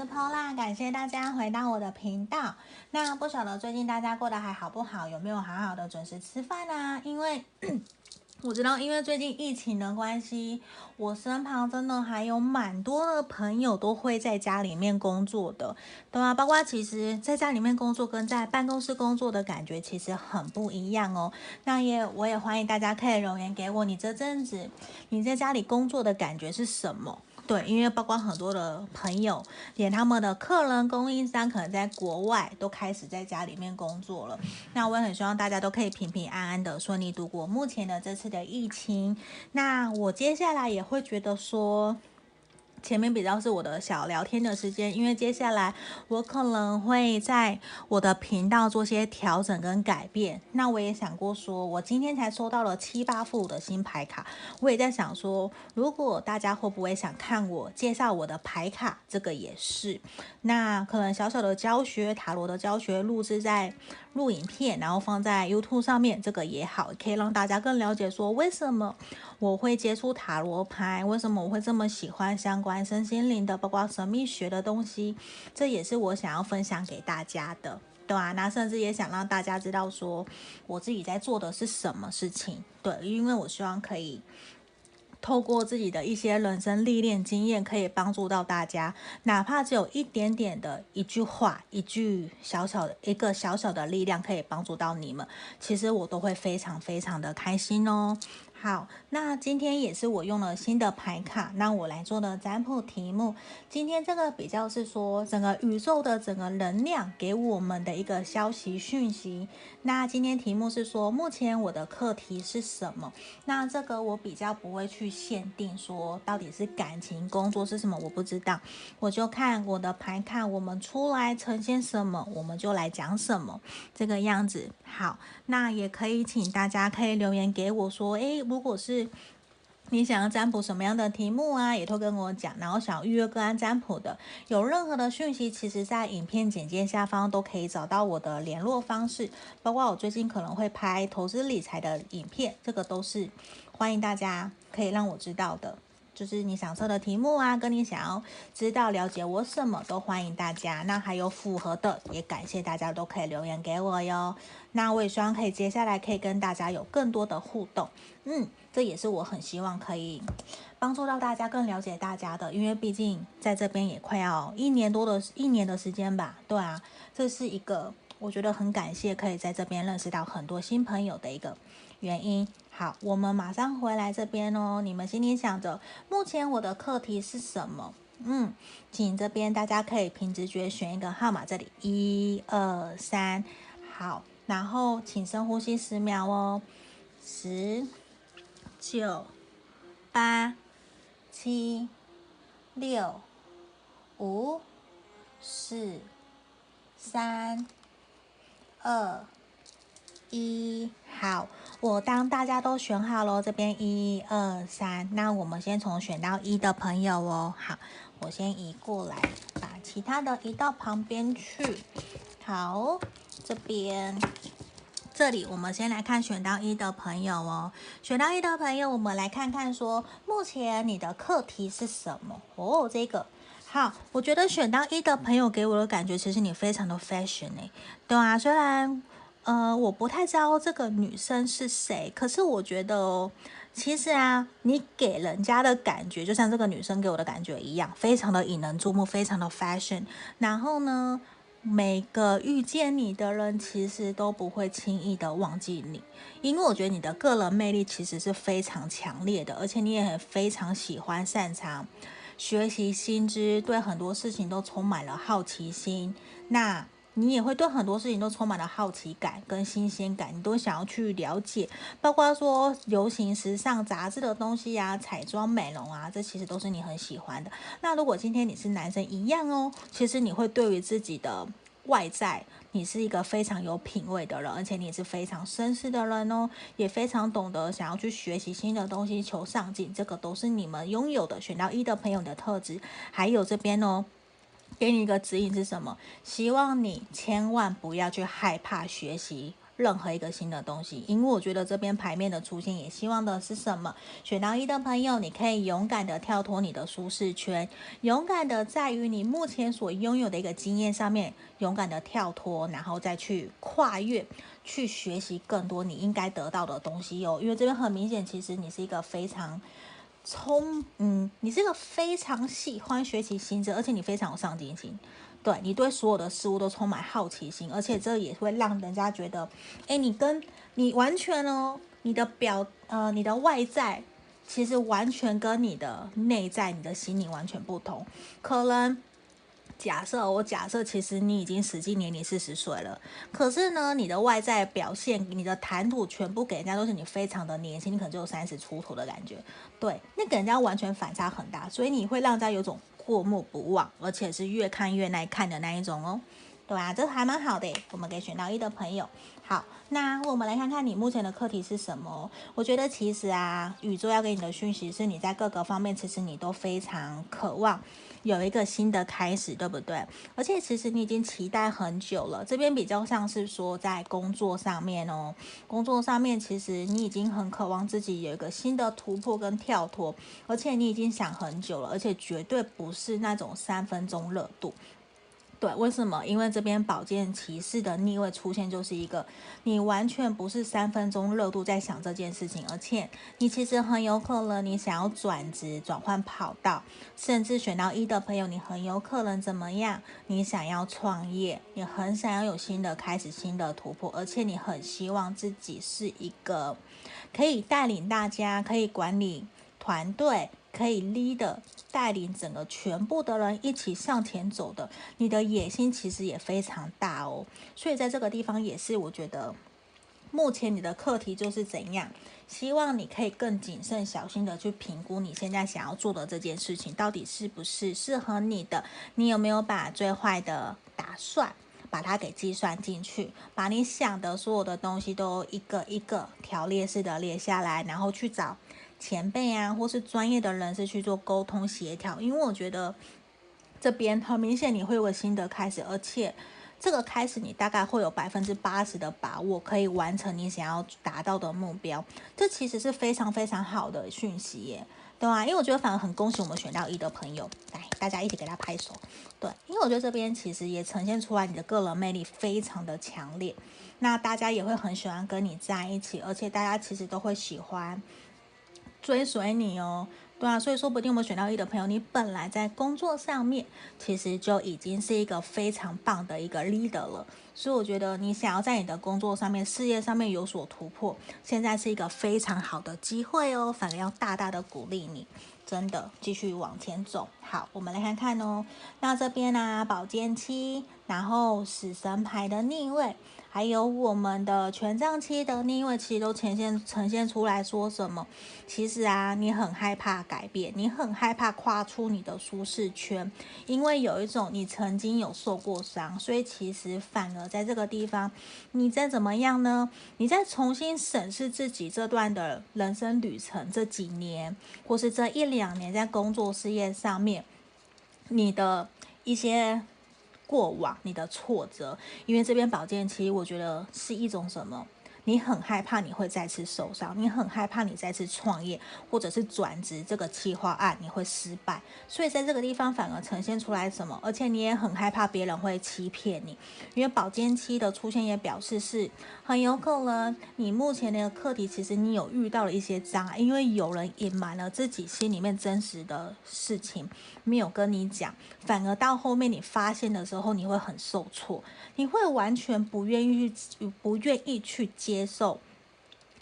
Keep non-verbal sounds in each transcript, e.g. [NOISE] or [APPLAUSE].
是 Pola，感谢大家回到我的频道。那不晓得最近大家过得还好不好？有没有好好的准时吃饭啊？因为 [COUGHS] 我知道，因为最近疫情的关系，我身旁真的还有蛮多的朋友都会在家里面工作的，对啊，包括其实在家里面工作跟在办公室工作的感觉其实很不一样哦。那也我也欢迎大家可以留言给我，你这阵子你在家里工作的感觉是什么？对，因为包括很多的朋友，连他们的客人、供应商可能在国外都开始在家里面工作了。那我也很希望大家都可以平平安安的顺利度过目前的这次的疫情。那我接下来也会觉得说。前面比较是我的小聊天的时间，因为接下来我可能会在我的频道做些调整跟改变。那我也想过说，我今天才收到了七八副的新牌卡，我也在想说，如果大家会不会想看我介绍我的牌卡，这个也是。那可能小小的教学塔罗的教学录制在录影片，然后放在 YouTube 上面，这个也好，可以让大家更了解说为什么我会接触塔罗牌，为什么我会这么喜欢相关身心灵的，包括神秘学的东西，这也是我想要分享给大家的，对啊，那甚至也想让大家知道说我自己在做的是什么事情，对，因为我希望可以。透过自己的一些人生历练经验，可以帮助到大家，哪怕只有一点点的一句话，一句小小的一个小小的力量，可以帮助到你们，其实我都会非常非常的开心哦。好，那今天也是我用了新的牌卡，那我来做的占卜题目。今天这个比较是说整个宇宙的整个能量给我们的一个消息讯息。那今天题目是说，目前我的课题是什么？那这个我比较不会去限定说到底是感情、工作是什么，我不知道，我就看我的牌卡，我们出来呈现什么，我们就来讲什么，这个样子。好，那也可以请大家可以留言给我说，诶。如果是你想要占卜什么样的题目啊，也都跟我讲。然后想要预约个案占卜的，有任何的讯息，其实在影片简介下方都可以找到我的联络方式。包括我最近可能会拍投资理财的影片，这个都是欢迎大家可以让我知道的。就是你想测的题目啊，跟你想要知道了解我什么都欢迎大家。那还有符合的，也感谢大家都可以留言给我哟。那我也希望可以接下来可以跟大家有更多的互动。嗯，这也是我很希望可以帮助到大家，更了解大家的。因为毕竟在这边也快要一年多的一年的时间吧。对啊，这是一个我觉得很感谢可以在这边认识到很多新朋友的一个原因。好，我们马上回来这边哦。你们心里想着，目前我的课题是什么？嗯，请这边大家可以凭直觉选一个号码，这里一二三，好，然后请深呼吸十秒哦，十、九、八、七、六、五、四、三、二、一，好。我当大家都选好了，这边一二三，那我们先从选到一的朋友哦。好，我先移过来，把其他的移到旁边去。好，这边这里我们先来看选到一的朋友哦。选到一的朋友，我们来看看说，目前你的课题是什么？哦，这个好，我觉得选到一的朋友给我的感觉，其实你非常的 fashion 哎，对啊，虽然。呃，我不太知道这个女生是谁，可是我觉得，其实啊，你给人家的感觉就像这个女生给我的感觉一样，非常的引人注目，非常的 fashion。然后呢，每个遇见你的人其实都不会轻易的忘记你，因为我觉得你的个人魅力其实是非常强烈的，而且你也很非常喜欢擅长学习新知，对很多事情都充满了好奇心。那你也会对很多事情都充满了好奇感跟新鲜感，你都想要去了解，包括说流行时尚杂志的东西呀、啊、彩妆美容啊，这其实都是你很喜欢的。那如果今天你是男生一样哦，其实你会对于自己的外在，你是一个非常有品味的人，而且你也是非常绅士的人哦，也非常懂得想要去学习新的东西，求上进，这个都是你们拥有的选到一的朋友的特质。还有这边哦。给你一个指引是什么？希望你千万不要去害怕学习任何一个新的东西，因为我觉得这边牌面的出现也希望的是什么？选到一的朋友，你可以勇敢的跳脱你的舒适圈，勇敢的在于你目前所拥有的一个经验上面，勇敢的跳脱，然后再去跨越，去学习更多你应该得到的东西哟。因为这边很明显，其实你是一个非常。充嗯，你是个非常喜欢学习新知，而且你非常有上进心，对，你对所有的事物都充满好奇心，而且这也会让人家觉得，哎，你跟你完全哦，你的表呃，你的外在其实完全跟你的内在、你的心灵完全不同，可能。假设我假设，其实你已经实际年龄四十岁了，可是呢，你的外在表现、你的谈吐，全部给人家都是你非常的年轻，你可能只有三十出头的感觉，对，那给人家完全反差很大，所以你会让人家有种过目不忘，而且是越看越耐看的那一种哦，对啊，这还蛮好的，我们给选到一的朋友。好，那我们来看看你目前的课题是什么？我觉得其实啊，宇宙要给你的讯息是你在各个方面，其实你都非常渴望。有一个新的开始，对不对？而且其实你已经期待很久了。这边比较像是说在工作上面哦，工作上面其实你已经很渴望自己有一个新的突破跟跳脱，而且你已经想很久了，而且绝对不是那种三分钟热度。对，为什么？因为这边宝剑骑士的逆位出现，就是一个你完全不是三分钟热度在想这件事情，而且你其实很有可能你想要转职、转换跑道，甚至选到一的朋友，你很有可能怎么样？你想要创业，你很想要有新的开始、新的突破，而且你很希望自己是一个可以带领大家、可以管理团队。可以 lead 带领整个全部的人一起向前走的，你的野心其实也非常大哦。所以在这个地方也是，我觉得目前你的课题就是怎样，希望你可以更谨慎小心的去评估你现在想要做的这件事情到底是不是适合你的，你有没有把最坏的打算把它给计算进去，把你想的所有的东西都一个一个条列式的列下来，然后去找。前辈啊，或是专业的人士去做沟通协调，因为我觉得这边很明显你会有个新的开始，而且这个开始你大概会有百分之八十的把握可以完成你想要达到的目标，这其实是非常非常好的讯息耶，对啊，因为我觉得反而很恭喜我们选到一的朋友，来大家一起给他拍手，对，因为我觉得这边其实也呈现出来你的个人魅力非常的强烈，那大家也会很喜欢跟你在一起，而且大家其实都会喜欢。追随你哦，对啊，所以说不定我们选到一的朋友，你本来在工作上面其实就已经是一个非常棒的一个 leader 了，所以我觉得你想要在你的工作上面、事业上面有所突破，现在是一个非常好的机会哦，反而要大大的鼓励你，真的继续往前走。好，我们来看看哦，那这边呢、啊，宝剑七，然后死神牌的逆位。还有我们的权杖七的逆位，其实都呈现呈现出来说什么？其实啊，你很害怕改变，你很害怕跨出你的舒适圈，因为有一种你曾经有受过伤，所以其实反而在这个地方，你再怎么样呢？你再重新审视自己这段的人生旅程，这几年或是这一两年在工作事业上面，你的一些。过往你的挫折，因为这边宝剑七，我觉得是一种什么？你很害怕你会再次受伤，你很害怕你再次创业或者是转职这个企划案你会失败，所以在这个地方反而呈现出来什么？而且你也很害怕别人会欺骗你，因为宝剑七的出现也表示是很有可能你目前的课题其实你有遇到了一些障碍，因为有人隐瞒了自己心里面真实的事情没有跟你讲，反而到后面你发现的时候你会很受挫，你会完全不愿意不愿意去接接受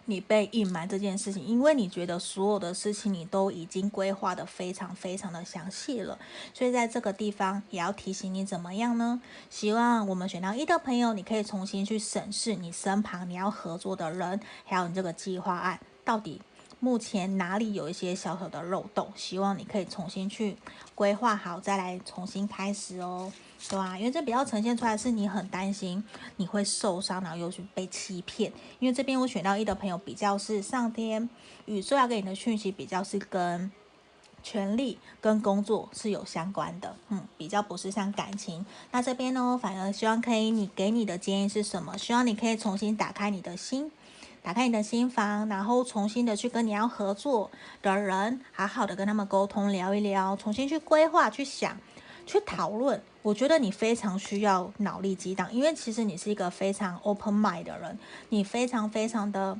你被隐瞒这件事情，因为你觉得所有的事情你都已经规划得非常非常的详细了，所以在这个地方也要提醒你怎么样呢？希望我们选到一的朋友，你可以重新去审视你身旁你要合作的人，还有你这个计划案到底目前哪里有一些小小的漏洞，希望你可以重新去规划好，再来重新开始哦。对啊，因为这比较呈现出来是你很担心你会受伤，然后又去被欺骗。因为这边我选到一的朋友比较是上天宇宙要给你的讯息比较是跟权力跟工作是有相关的，嗯，比较不是像感情。那这边呢，反而希望可以，你给你的建议是什么？希望你可以重新打开你的心，打开你的心房，然后重新的去跟你要合作的人，好好的跟他们沟通聊一聊，重新去规划、去想、去讨论。我觉得你非常需要脑力激荡，因为其实你是一个非常 open mind 的人，你非常非常的。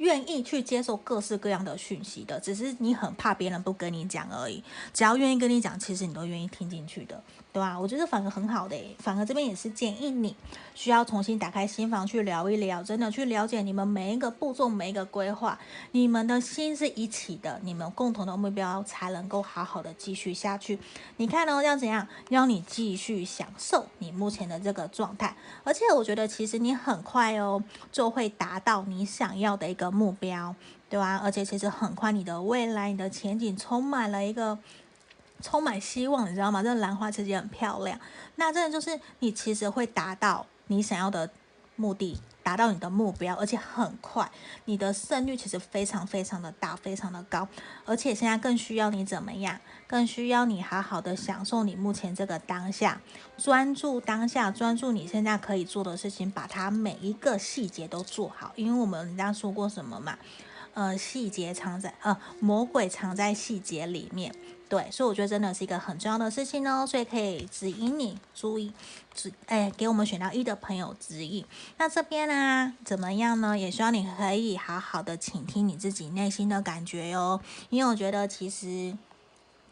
愿意去接受各式各样的讯息的，只是你很怕别人不跟你讲而已。只要愿意跟你讲，其实你都愿意听进去的。对吧？我觉得反而很好的，反而这边也是建议你需要重新打开心房去聊一聊，真的去了解你们每一个步骤、每一个规划，你们的心是一起的，你们共同的目标才能够好好的继续下去。你看呢？要怎样？要你继续享受你目前的这个状态，而且我觉得其实你很快哦就会达到你想要的一个目标，对吧？而且其实很快你的未来、你的前景充满了一个。充满希望，你知道吗？这兰花其实也很漂亮。那真的就是你其实会达到你想要的目的，达到你的目标，而且很快，你的胜率其实非常非常的大，非常的高。而且现在更需要你怎么样？更需要你好好的享受你目前这个当下，专注当下，专注你现在可以做的事情，把它每一个细节都做好。因为我们人家说过什么嘛？呃，细节藏在呃，魔鬼藏在细节里面。对，所以我觉得真的是一个很重要的事情哦，所以可以指引你注意，指哎给我们选到一的朋友指引。那这边呢，怎么样呢？也希望你可以好好的倾听你自己内心的感觉哟，因为我觉得其实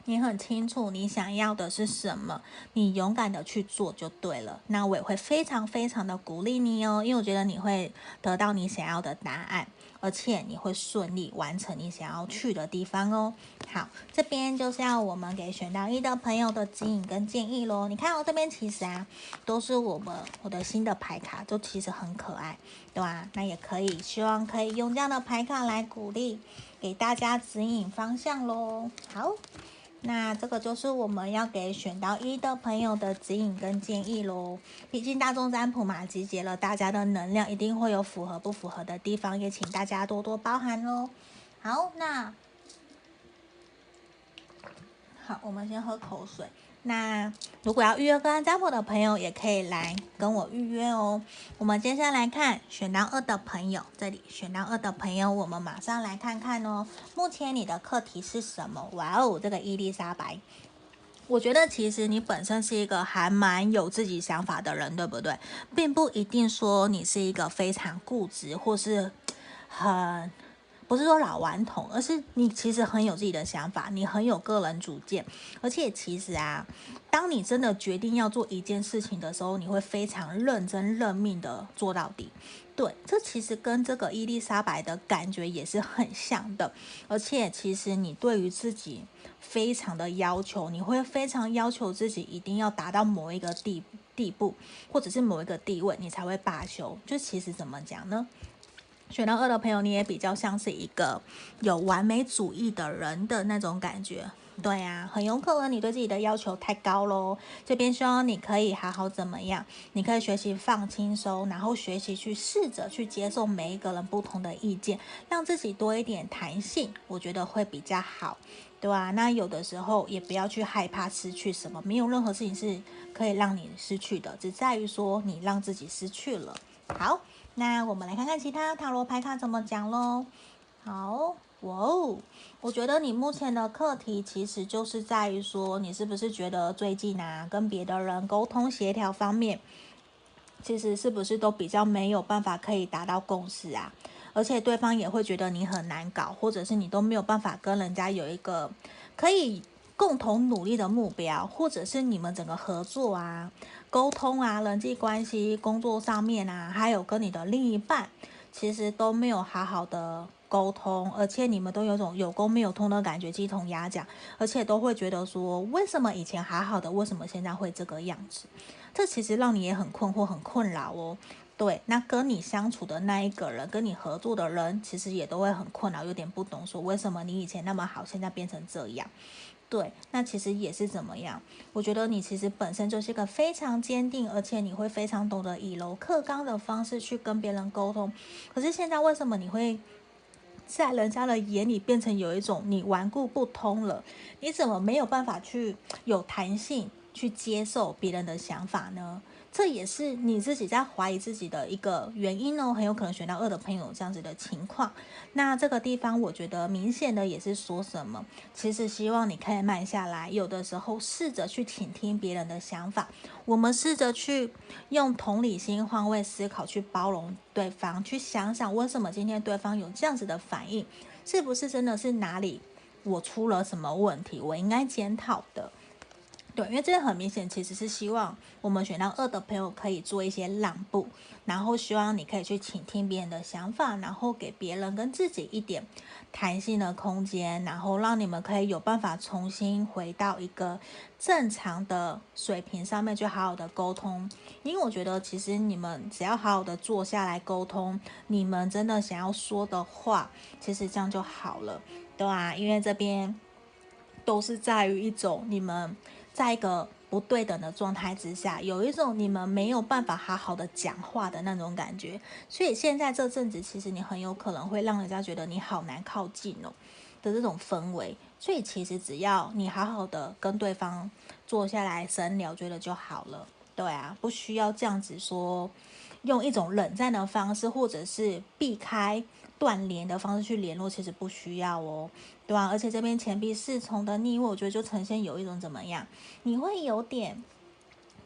你很清楚你想要的是什么，你勇敢的去做就对了。那我也会非常非常的鼓励你哦，因为我觉得你会得到你想要的答案。而且你会顺利完成你想要去的地方哦。好，这边就是要我们给选到一的朋友的指引跟建议喽。你看我这边其实啊，都是我们我的新的牌卡，都其实很可爱，对吧？那也可以，希望可以用这样的牌卡来鼓励，给大家指引方向喽。好。那这个就是我们要给选到一的朋友的指引跟建议喽。毕竟大众占卜嘛，集结了大家的能量，一定会有符合不符合的地方，也请大家多多包涵喽。好，那好，我们先喝口水。那如果要预约个案占卜的朋友，也可以来跟我预约哦。我们接下来看选到二的朋友，这里选到二的朋友，我们马上来看看哦。目前你的课题是什么？哇哦，这个伊丽莎白，我觉得其实你本身是一个还蛮有自己想法的人，对不对？并不一定说你是一个非常固执或是很。不是说老顽童，而是你其实很有自己的想法，你很有个人主见，而且其实啊，当你真的决定要做一件事情的时候，你会非常认真认命的做到底。对，这其实跟这个伊丽莎白的感觉也是很像的，而且其实你对于自己非常的要求，你会非常要求自己一定要达到某一个地地步，或者是某一个地位，你才会罢休。就其实怎么讲呢？选到二的朋友，你也比较像是一个有完美主义的人的那种感觉，对、啊，很有可能你对自己的要求太高喽。这边希望你可以好好怎么样？你可以学习放轻松，然后学习去试着去接受每一个人不同的意见，让自己多一点弹性，我觉得会比较好，对、啊？那有的时候也不要去害怕失去什么，没有任何事情是可以让你失去的，只在于说你让自己失去了。好。那我们来看看其他塔罗牌卡怎么讲喽。好，哇哦，我觉得你目前的课题其实就是在于说，你是不是觉得最近啊，跟别的人沟通协调方面，其实是不是都比较没有办法可以达到共识啊？而且对方也会觉得你很难搞，或者是你都没有办法跟人家有一个可以共同努力的目标，或者是你们整个合作啊。沟通啊，人际关系、工作上面啊，还有跟你的另一半，其实都没有好好的沟通，而且你们都有种有沟没有通的感觉，鸡同鸭讲，而且都会觉得说，为什么以前还好的，为什么现在会这个样子？这其实让你也很困惑、很困扰哦。对，那跟你相处的那一个人，跟你合作的人，其实也都会很困扰，有点不懂说，为什么你以前那么好，现在变成这样。对，那其实也是怎么样？我觉得你其实本身就是一个非常坚定，而且你会非常懂得以柔克刚的方式去跟别人沟通。可是现在为什么你会在人家的眼里变成有一种你顽固不通了，你怎么没有办法去有弹性去接受别人的想法呢？这也是你自己在怀疑自己的一个原因哦，很有可能选到二的朋友这样子的情况。那这个地方我觉得明显的也是说什么，其实希望你可以慢下来，有的时候试着去倾听别人的想法，我们试着去用同理心换位思考，去包容对方，去想想为什么今天对方有这样子的反应，是不是真的是哪里我出了什么问题，我应该检讨的。对，因为这个很明显，其实是希望我们选到二的朋友可以做一些让步，然后希望你可以去倾听别人的想法，然后给别人跟自己一点弹性的空间，然后让你们可以有办法重新回到一个正常的水平上面去好好的沟通。因为我觉得，其实你们只要好好的坐下来沟通，你们真的想要说的话，其实这样就好了，对啊，因为这边都是在于一种你们。在一个不对等的状态之下，有一种你们没有办法好好的讲话的那种感觉，所以现在这阵子其实你很有可能会让人家觉得你好难靠近哦的这种氛围。所以其实只要你好好的跟对方坐下来深聊，觉得就好了。对啊，不需要这样子说，用一种冷战的方式，或者是避开断联的方式去联络，其实不需要哦。对啊，而且这边钱币侍从的逆位，我觉得就呈现有一种怎么样？你会有点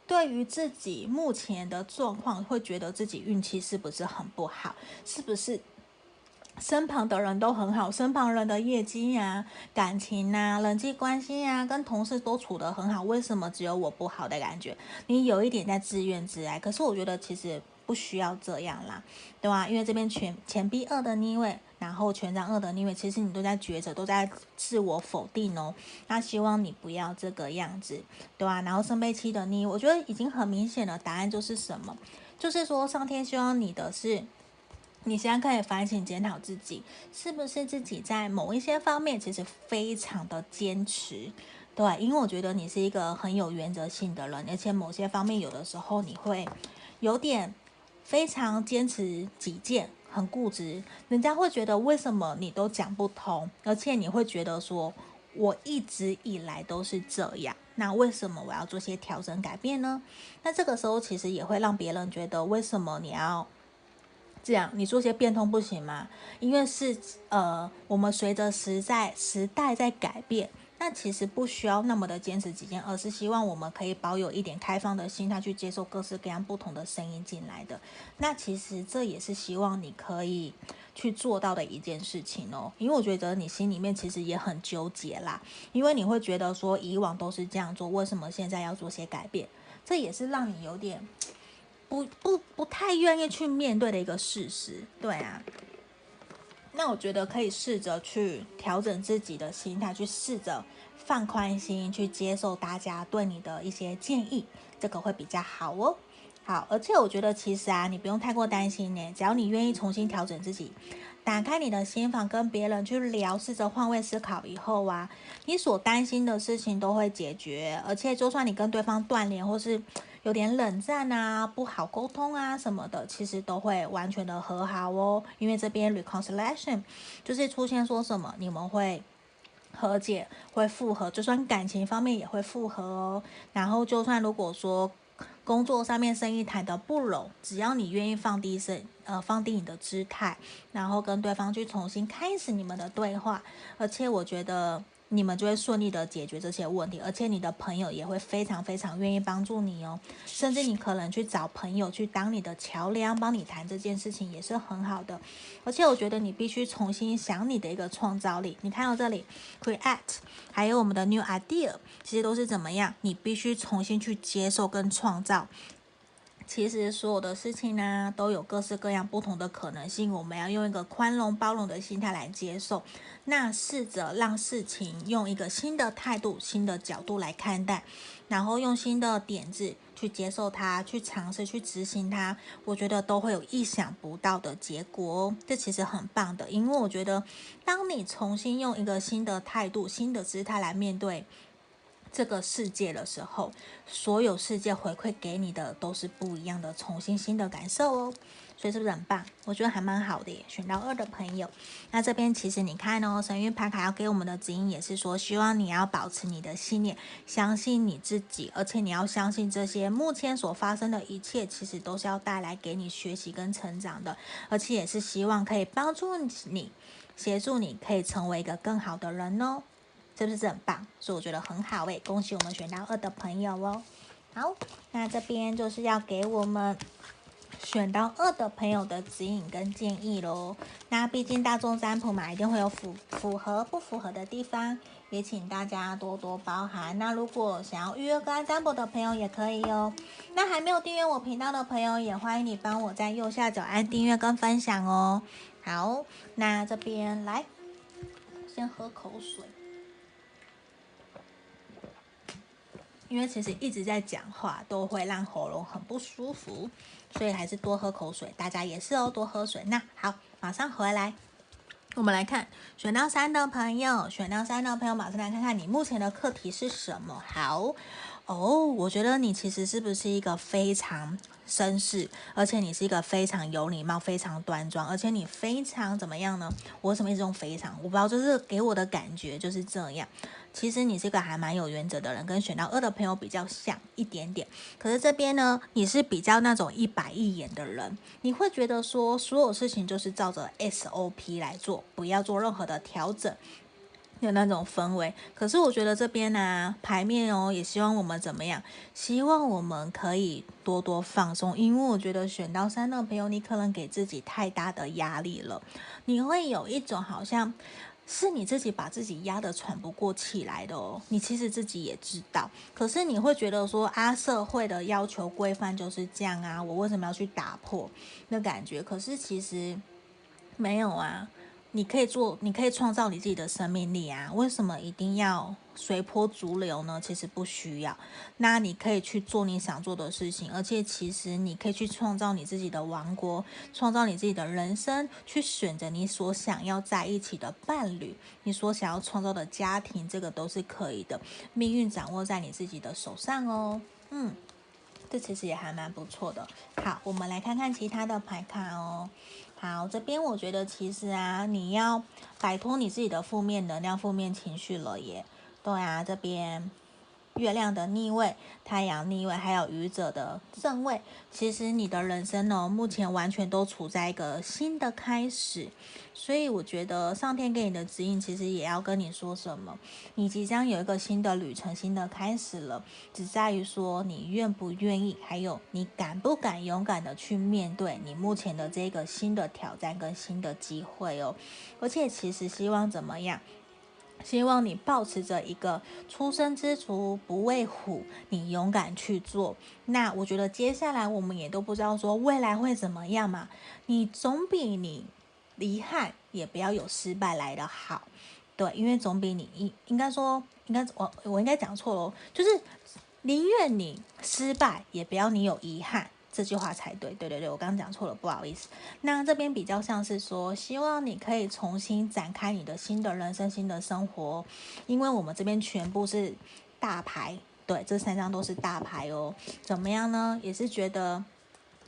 对于自己目前的状况，会觉得自己运气是不是很不好？是不是身旁的人都很好，身旁人的业绩呀、啊、感情啊、人际关系呀、啊，跟同事都处得很好，为什么只有我不好的感觉？你有一点在自怨自艾。可是我觉得其实不需要这样啦，对吧？因为这边钱钱币二的逆位。然后权杖二的逆位，其实你都在抉择，都在自我否定哦。那希望你不要这个样子，对吧？然后圣杯七的逆位，我觉得已经很明显的，答案就是什么？就是说上天希望你的是，你现在可以反省检讨自己，是不是自己在某一些方面其实非常的坚持，对，因为我觉得你是一个很有原则性的人，而且某些方面有的时候你会有点非常坚持己见。很固执，人家会觉得为什么你都讲不通，而且你会觉得说，我一直以来都是这样，那为什么我要做些调整改变呢？那这个时候其实也会让别人觉得，为什么你要这样？你做些变通不行吗？因为是呃，我们随着时代时代在改变。那其实不需要那么的坚持己见，而是希望我们可以保有一点开放的心态，去接受各式各样不同的声音进来的。那其实这也是希望你可以去做到的一件事情哦。因为我觉得你心里面其实也很纠结啦，因为你会觉得说以往都是这样做，为什么现在要做些改变？这也是让你有点 [TSK] 不不不太愿意去面对的一个事实。对啊。那我觉得可以试着去调整自己的心态，去试着放宽心，去接受大家对你的一些建议，这个会比较好哦。好，而且我觉得其实啊，你不用太过担心呢，只要你愿意重新调整自己，打开你的心房，跟别人去聊，试着换位思考以后啊，你所担心的事情都会解决。而且就算你跟对方断联，或是有点冷战啊，不好沟通啊什么的，其实都会完全的和好哦。因为这边 reconciliation 就是出现说什么，你们会和解，会复合，就算感情方面也会复合哦。然后就算如果说工作上面生意谈得不拢，只要你愿意放低身，呃，放低你的姿态，然后跟对方去重新开始你们的对话，而且我觉得。你们就会顺利的解决这些问题，而且你的朋友也会非常非常愿意帮助你哦，甚至你可能去找朋友去当你的桥梁，帮你谈这件事情也是很好的。而且我觉得你必须重新想你的一个创造力。你看到这里，create，还有我们的 new idea，其实都是怎么样？你必须重新去接受跟创造。其实所有的事情呢，都有各式各样不同的可能性。我们要用一个宽容包容的心态来接受，那试着让事情用一个新的态度、新的角度来看待，然后用新的点子去接受它，去尝试去执行它。我觉得都会有意想不到的结果哦。这其实很棒的，因为我觉得当你重新用一个新的态度、新的姿态来面对。这个世界的时候，所有世界回馈给你的都是不一样的、重新新的感受哦。所以是不是很棒？我觉得还蛮好的耶。选到二的朋友，那这边其实你看哦，神谕牌卡要给我们的指引也是说，希望你要保持你的信念，相信你自己，而且你要相信这些目前所发生的一切，其实都是要带来给你学习跟成长的，而且也是希望可以帮助你，协助你可以成为一个更好的人哦，是不是很棒？所以我觉得很好诶，恭喜我们选到二的朋友哦。好，那这边就是要给我们。选到二的朋友的指引跟建议喽。那毕竟大众占卜嘛，一定会有符符合不符合的地方，也请大家多多包涵。那如果想要预约个占卜的朋友也可以哦。那还没有订阅我频道的朋友，也欢迎你帮我在右下角按订阅跟分享哦。好，那这边来，先喝口水。因为其实一直在讲话，都会让喉咙很不舒服，所以还是多喝口水。大家也是哦，多喝水。那好，马上回来，我们来看选到三的朋友，选到三的朋友，马上来看看你目前的课题是什么。好哦，我觉得你其实是不是一个非常绅士，而且你是一个非常有礼貌、非常端庄，而且你非常怎么样呢？我怎么一直用非常？我不知道，就是给我的感觉就是这样。其实你是个还蛮有原则的人，跟选到二的朋友比较像一点点。可是这边呢，你是比较那种一板一眼的人，你会觉得说所有事情就是照着 SOP 来做，不要做任何的调整的那种氛围。可是我觉得这边呢、牌面哦，也希望我们怎么样？希望我们可以多多放松，因为我觉得选到三的朋友，你可能给自己太大的压力了，你会有一种好像。是你自己把自己压得喘不过气来的哦，你其实自己也知道，可是你会觉得说啊，社会的要求规范就是这样啊，我为什么要去打破那感觉？可是其实没有啊。你可以做，你可以创造你自己的生命力啊！为什么一定要随波逐流呢？其实不需要。那你可以去做你想做的事情，而且其实你可以去创造你自己的王国，创造你自己的人生，去选择你所想要在一起的伴侣，你所想要创造的家庭，这个都是可以的。命运掌握在你自己的手上哦。嗯，这其实也还蛮不错的。好，我们来看看其他的牌卡哦。好，这边我觉得其实啊，你要摆脱你自己的负面能量、负面情绪了耶。对啊，这边月亮的逆位、太阳逆位，还有愚者的正位，其实你的人生呢，目前完全都处在一个新的开始。所以我觉得上天给你的指引，其实也要跟你说什么，你即将有一个新的旅程、新的开始了，只在于说你愿不愿意，还有你敢不敢勇敢的去面对你目前的这个新的挑战跟新的机会哦。而且其实希望怎么样？希望你抱持着一个初生之犊不畏虎，你勇敢去做。那我觉得接下来我们也都不知道说未来会怎么样嘛，你总比你。遗憾也不要有失败来的好，对，因为总比你应应该说应该我我应该讲错了，就是宁愿你失败也不要你有遗憾，这句话才对。对对对，我刚刚讲错了，不好意思。那这边比较像是说，希望你可以重新展开你的新的人生、新的生活，因为我们这边全部是大牌，对，这三张都是大牌哦。怎么样呢？也是觉得。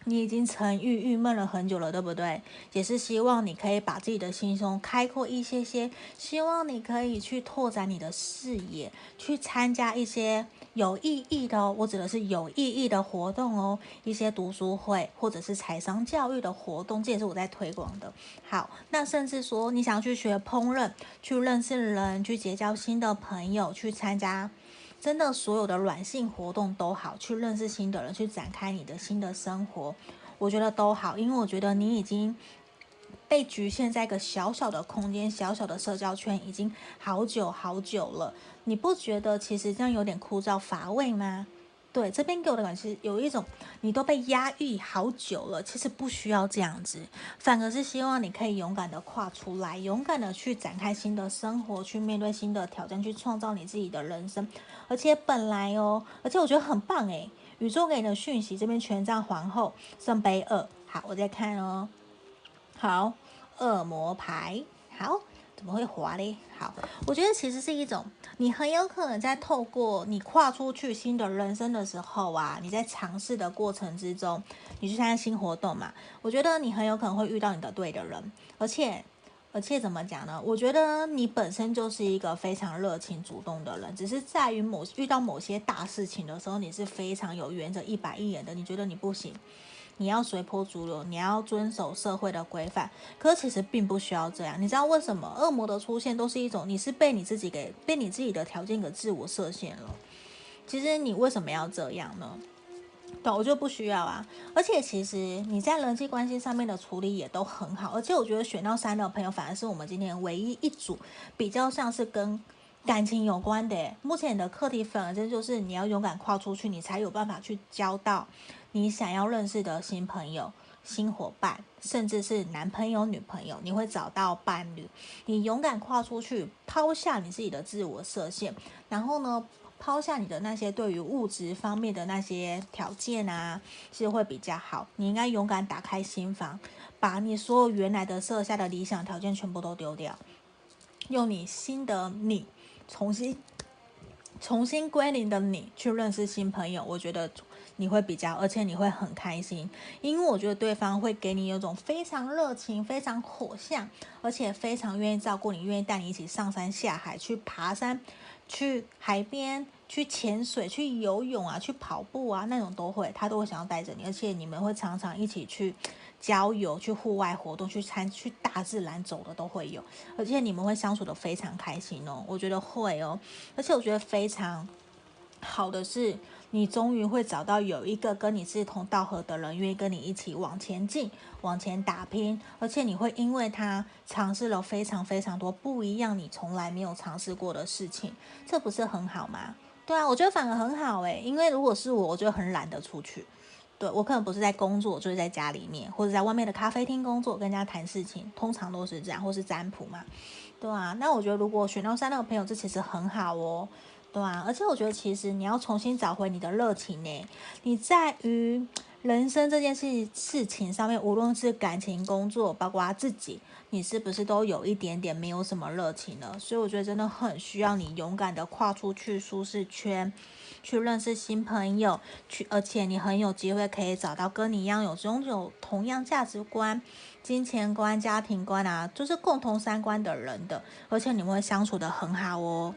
你已经沉郁郁闷了很久了，对不对？也是希望你可以把自己的心胸开阔一些些，希望你可以去拓展你的视野，去参加一些有意义的，我指的是有意义的活动哦，一些读书会或者是财商教育的活动，这也是我在推广的。好，那甚至说你想要去学烹饪，去认识人，去结交新的朋友，去参加。真的，所有的软性活动都好，去认识新的人，去展开你的新的生活，我觉得都好，因为我觉得你已经被局限在一个小小的空间、小小的社交圈，已经好久好久了。你不觉得其实这样有点枯燥乏味吗？对，这边给我的感觉有一种，你都被压抑好久了，其实不需要这样子，反而是希望你可以勇敢的跨出来，勇敢的去展开新的生活，去面对新的挑战，去创造你自己的人生。而且本来哦，而且我觉得很棒诶，宇宙给你的讯息，这边权杖皇后圣杯二，好，我再看哦，好，恶魔牌，好。怎么会滑嘞？好，我觉得其实是一种，你很有可能在透过你跨出去新的人生的时候啊，你在尝试的过程之中，你去参加新活动嘛，我觉得你很有可能会遇到你的对的人，而且。而且怎么讲呢？我觉得你本身就是一个非常热情主动的人，只是在于某遇到某些大事情的时候，你是非常有原则、一板一眼的。你觉得你不行，你要随波逐流，你要遵守社会的规范。可其实并不需要这样。你知道为什么恶魔的出现都是一种你是被你自己给被你自己的条件给自我设限了？其实你为什么要这样呢？对，我就不需要啊。而且其实你在人际关系上面的处理也都很好。而且我觉得选到三的朋友，反而是我们今天唯一一组比较像是跟感情有关的。目前你的课题反而就是你要勇敢跨出去，你才有办法去交到你想要认识的新朋友、新伙伴，甚至是男朋友、女朋友。你会找到伴侣。你勇敢跨出去，抛下你自己的自我设限，然后呢，抛下你的那些对于物质方面的那些条件啊，其实会比较好。你应该勇敢打开心房，把你所有原来的设下的理想条件全部都丢掉，用你新的你重新重新归零的你去认识新朋友。我觉得你会比较，而且你会很开心，因为我觉得对方会给你有种非常热情、非常火象，而且非常愿意照顾你，愿意带你一起上山下海去爬山。去海边、去潜水、去游泳啊、去跑步啊，那种都会，他都会想要带着你，而且你们会常常一起去郊游、去户外活动、去参、去大自然走的都会有，而且你们会相处得非常开心哦，我觉得会哦，而且我觉得非常好的是。你终于会找到有一个跟你志同道合的人，愿意跟你一起往前进、往前打拼，而且你会因为他尝试了非常非常多不一样、你从来没有尝试过的事情，这不是很好吗？对啊，我觉得反而很好诶，因为如果是我，我就很懒得出去。对，我可能不是在工作，就是在家里面或者在外面的咖啡厅工作，跟人家谈事情，通常都是这样，或是占卜嘛。对啊，那我觉得如果选到三那个朋友，这其实很好哦。对啊，而且我觉得其实你要重新找回你的热情呢。你在于人生这件事事情上面，无论是感情、工作，包括自己，你是不是都有一点点没有什么热情了？所以我觉得真的很需要你勇敢的跨出去舒适圈，去认识新朋友，去，而且你很有机会可以找到跟你一样有拥有同样价值观、金钱观、家庭观啊，就是共同三观的人的，而且你们会相处得很好哦。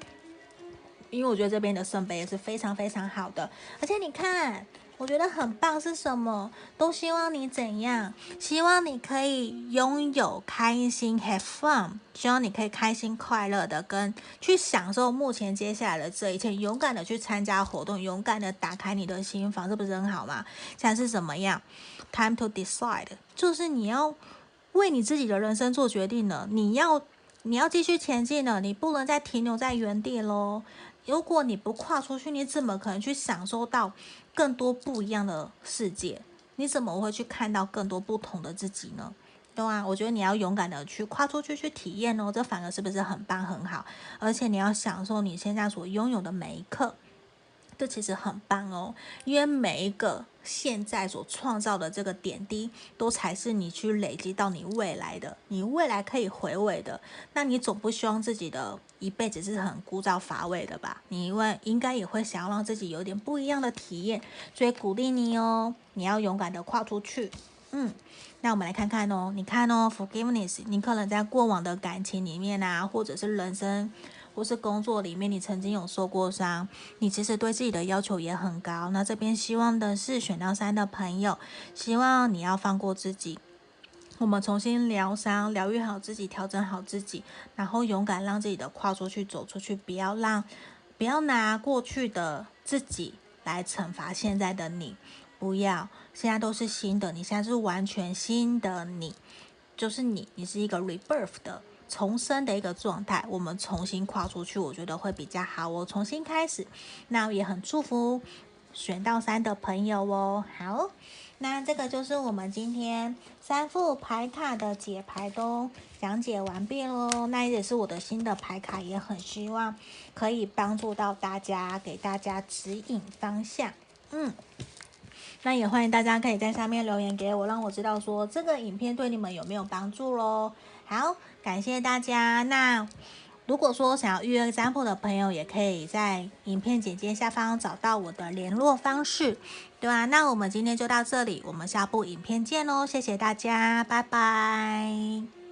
因为我觉得这边的圣杯也是非常非常好的，而且你看，我觉得很棒是什么？都希望你怎样？希望你可以拥有开心，have fun，希望你可以开心快乐的跟去享受目前接下来的这一切，勇敢的去参加活动，勇敢的打开你的心房，这不是很好吗？现在是怎么样？Time to decide，就是你要为你自己的人生做决定了，你要你要继续前进了，你不能再停留在原地喽。如果你不跨出去，你怎么可能去享受到更多不一样的世界？你怎么会去看到更多不同的自己呢？对啊，我觉得你要勇敢的去跨出去去体验哦，这反而是不是很棒很好？而且你要享受你现在所拥有的每一刻。这其实很棒哦，因为每一个现在所创造的这个点滴，都才是你去累积到你未来的，你未来可以回味的。那你总不希望自己的一辈子是很枯燥乏味的吧？你因为应该也会想要让自己有点不一样的体验，所以鼓励你哦，你要勇敢的跨出去。嗯，那我们来看看哦，你看哦，forgiveness，你可能在过往的感情里面啊，或者是人生。或是工作里面，你曾经有受过伤，你其实对自己的要求也很高。那这边希望的是选到三的朋友，希望你要放过自己，我们重新疗伤，疗愈好自己，调整好自己，然后勇敢让自己的跨出去，走出去，不要让，不要拿过去的自己来惩罚现在的你，不要，现在都是新的，你现在是完全新的你，就是你，你是一个 rebirth 的。重生的一个状态，我们重新跨出去，我觉得会比较好。我重新开始，那也很祝福选到三的朋友哦。好，那这个就是我们今天三副牌卡的解牌都讲解完毕喽。那也是我的新的牌卡，也很希望可以帮助到大家，给大家指引方向。嗯。那也欢迎大家可以在下面留言给我，让我知道说这个影片对你们有没有帮助喽。好，感谢大家。那如果说想要预约占卜的朋友，也可以在影片简介下方找到我的联络方式，对吧？那我们今天就到这里，我们下部影片见喽，谢谢大家，拜拜。